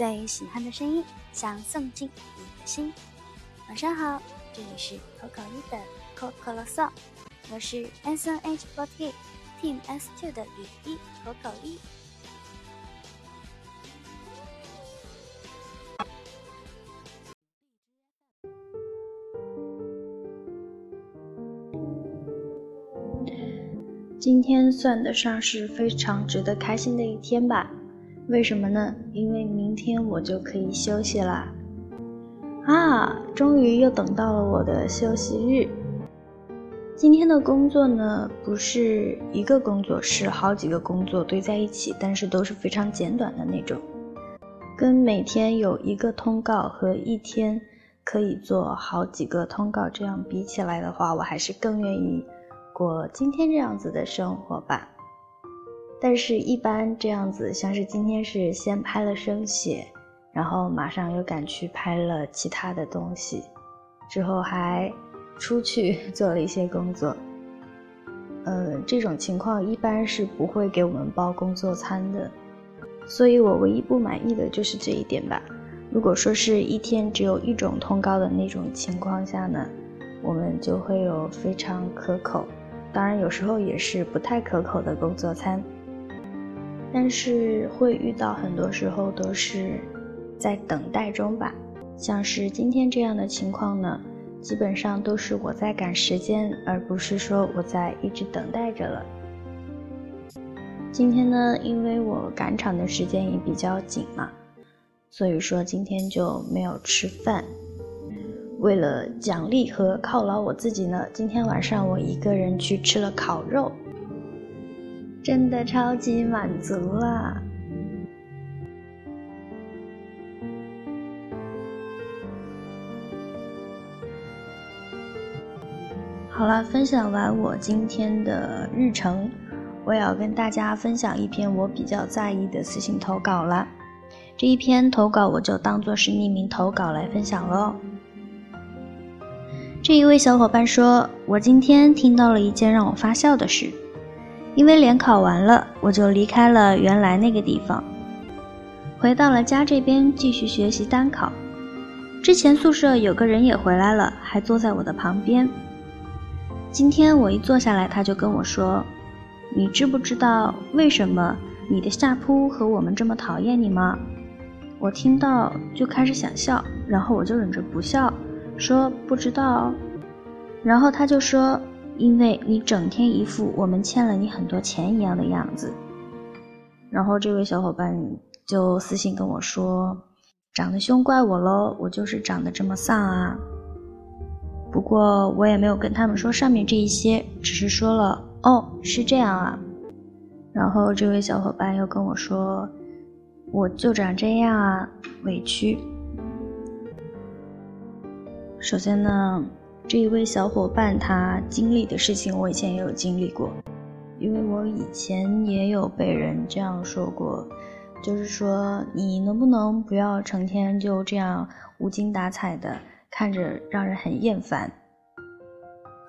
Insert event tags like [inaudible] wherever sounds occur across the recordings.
最喜欢的声音，想送进你的心。晚上好，这里是口口一的口口啰嗦，我是 S N H forty Team S two 的雨一口口一。今天算得上是非常值得开心的一天吧？为什么呢？因为明天我就可以休息啦！啊，终于又等到了我的休息日。今天的工作呢，不是一个工作，是好几个工作堆在一起，但是都是非常简短的那种。跟每天有一个通告和一天可以做好几个通告这样比起来的话，我还是更愿意。过今天这样子的生活吧，但是，一般这样子，像是今天是先拍了生写，然后马上又赶去拍了其他的东西，之后还出去 [laughs] 做了一些工作。呃，这种情况一般是不会给我们包工作餐的，所以我唯一不满意的就是这一点吧。如果说是一天只有一种通告的那种情况下呢，我们就会有非常可口。当然，有时候也是不太可口的工作餐，但是会遇到很多时候都是在等待中吧。像是今天这样的情况呢，基本上都是我在赶时间，而不是说我在一直等待着了。今天呢，因为我赶场的时间也比较紧嘛，所以说今天就没有吃饭。为了奖励和犒劳我自己呢，今天晚上我一个人去吃了烤肉，真的超级满足啦！好了，分享完我今天的日程，我也要跟大家分享一篇我比较在意的私信投稿了。这一篇投稿我就当做是匿名投稿来分享喽。这一位小伙伴说：“我今天听到了一件让我发笑的事，因为联考完了，我就离开了原来那个地方，回到了家这边继续学习单考。之前宿舍有个人也回来了，还坐在我的旁边。今天我一坐下来，他就跟我说：‘你知不知道为什么你的下铺和我们这么讨厌你吗？’我听到就开始想笑，然后我就忍着不笑。”说不知道，然后他就说：“因为你整天一副我们欠了你很多钱一样的样子。”然后这位小伙伴就私信跟我说：“长得凶怪我喽，我就是长得这么丧啊。”不过我也没有跟他们说上面这一些，只是说了：“哦，是这样啊。”然后这位小伙伴又跟我说：“我就长这样啊，委屈。”首先呢，这一位小伙伴他经历的事情，我以前也有经历过，因为我以前也有被人这样说过，就是说你能不能不要成天就这样无精打采的，看着让人很厌烦。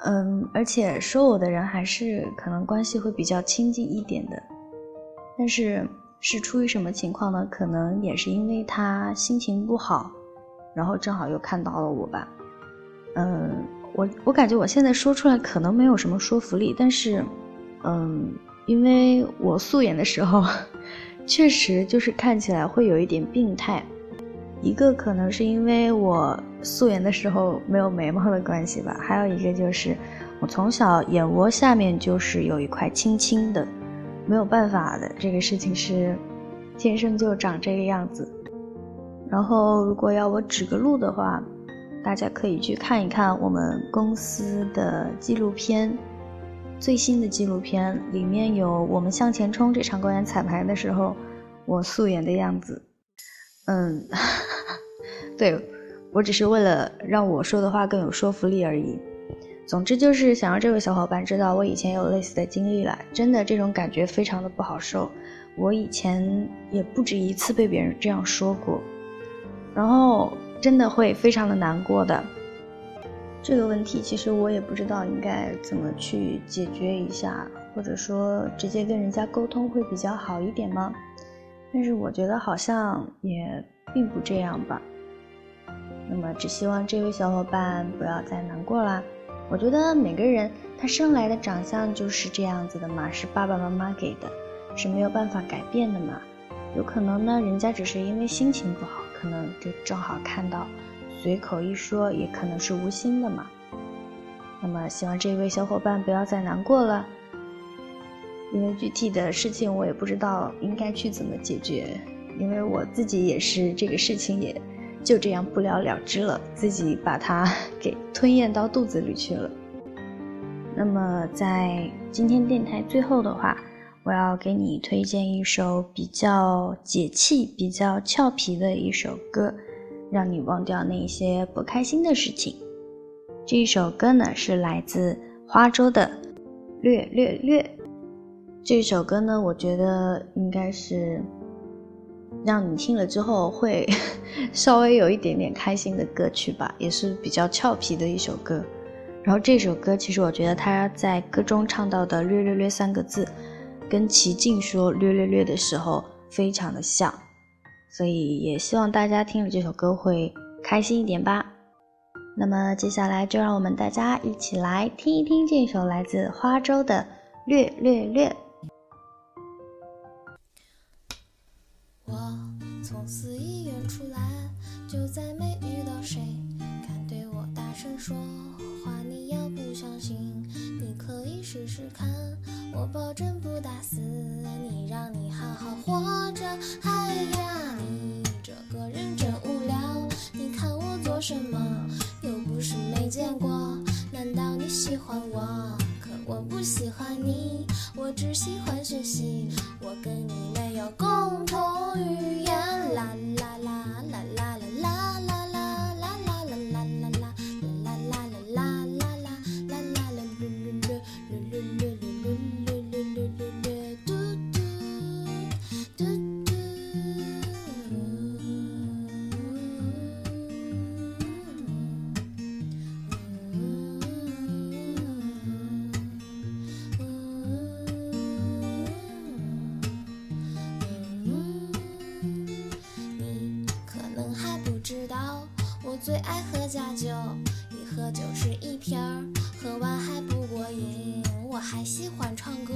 嗯，而且说我的人还是可能关系会比较亲近一点的，但是是出于什么情况呢？可能也是因为他心情不好，然后正好又看到了我吧。嗯，我我感觉我现在说出来可能没有什么说服力，但是，嗯，因为我素颜的时候，[laughs] 确实就是看起来会有一点病态。一个可能是因为我素颜的时候没有眉毛的关系吧，还有一个就是我从小眼窝下面就是有一块青青的，没有办法的，这个事情是天生就长这个样子。然后如果要我指个路的话。大家可以去看一看我们公司的纪录片，最新的纪录片里面有我们向前冲这场公演彩排的时候，我素颜的样子。嗯，[laughs] 对我只是为了让我说的话更有说服力而已。总之就是想让这位小伙伴知道我以前有类似的经历了，真的这种感觉非常的不好受。我以前也不止一次被别人这样说过，然后。真的会非常的难过的，这个问题其实我也不知道应该怎么去解决一下，或者说直接跟人家沟通会比较好一点吗？但是我觉得好像也并不这样吧。那么，只希望这位小伙伴不要再难过啦。我觉得每个人他生来的长相就是这样子的嘛，是爸爸妈妈给的，是没有办法改变的嘛。有可能呢，人家只是因为心情不好，可能就正好看到，随口一说，也可能是无心的嘛。那么，希望这位小伙伴不要再难过了，因为具体的事情我也不知道应该去怎么解决，因为我自己也是这个事情也就这样不了了之了，自己把它给吞咽到肚子里去了。那么，在今天电台最后的话。我要给你推荐一首比较解气、比较俏皮的一首歌，让你忘掉那些不开心的事情。这一首歌呢是来自花粥的《略略略》。这首歌呢，我觉得应该是让你听了之后会 [laughs] 稍微有一点点开心的歌曲吧，也是比较俏皮的一首歌。然后这首歌其实我觉得他在歌中唱到的“略略略”三个字。跟齐静说“略略略”的时候非常的像，所以也希望大家听了这首歌会开心一点吧。那么接下来就让我们大家一起来听一听这首来自花粥的《略略略》。我从四医院出来，就再没遇到谁敢对我大声说话。你要不相信，你可以试试看。我保证不打死你，让你好好活着。哎呀，你这个人真无聊，你看我做什么，又不是没见过。难道你喜欢我？可我不喜欢你，我只喜欢学习。我跟你没有共同语言。啦啦啦最爱喝假酒，一喝就是一瓶儿，喝完还不过瘾。我还喜欢唱歌，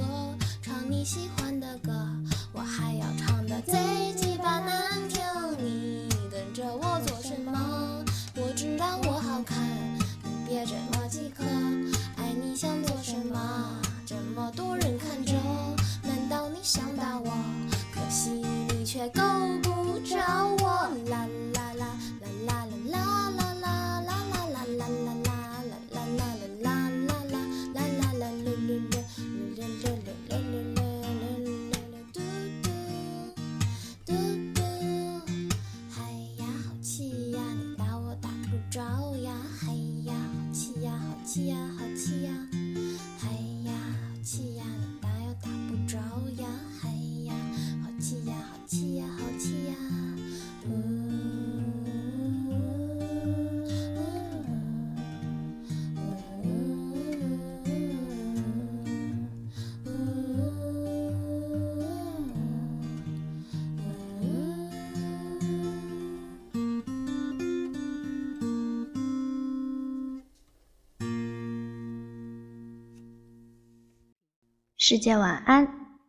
唱你喜欢的歌，我还要唱的气呀，嗨呀，气呀。世界晚安。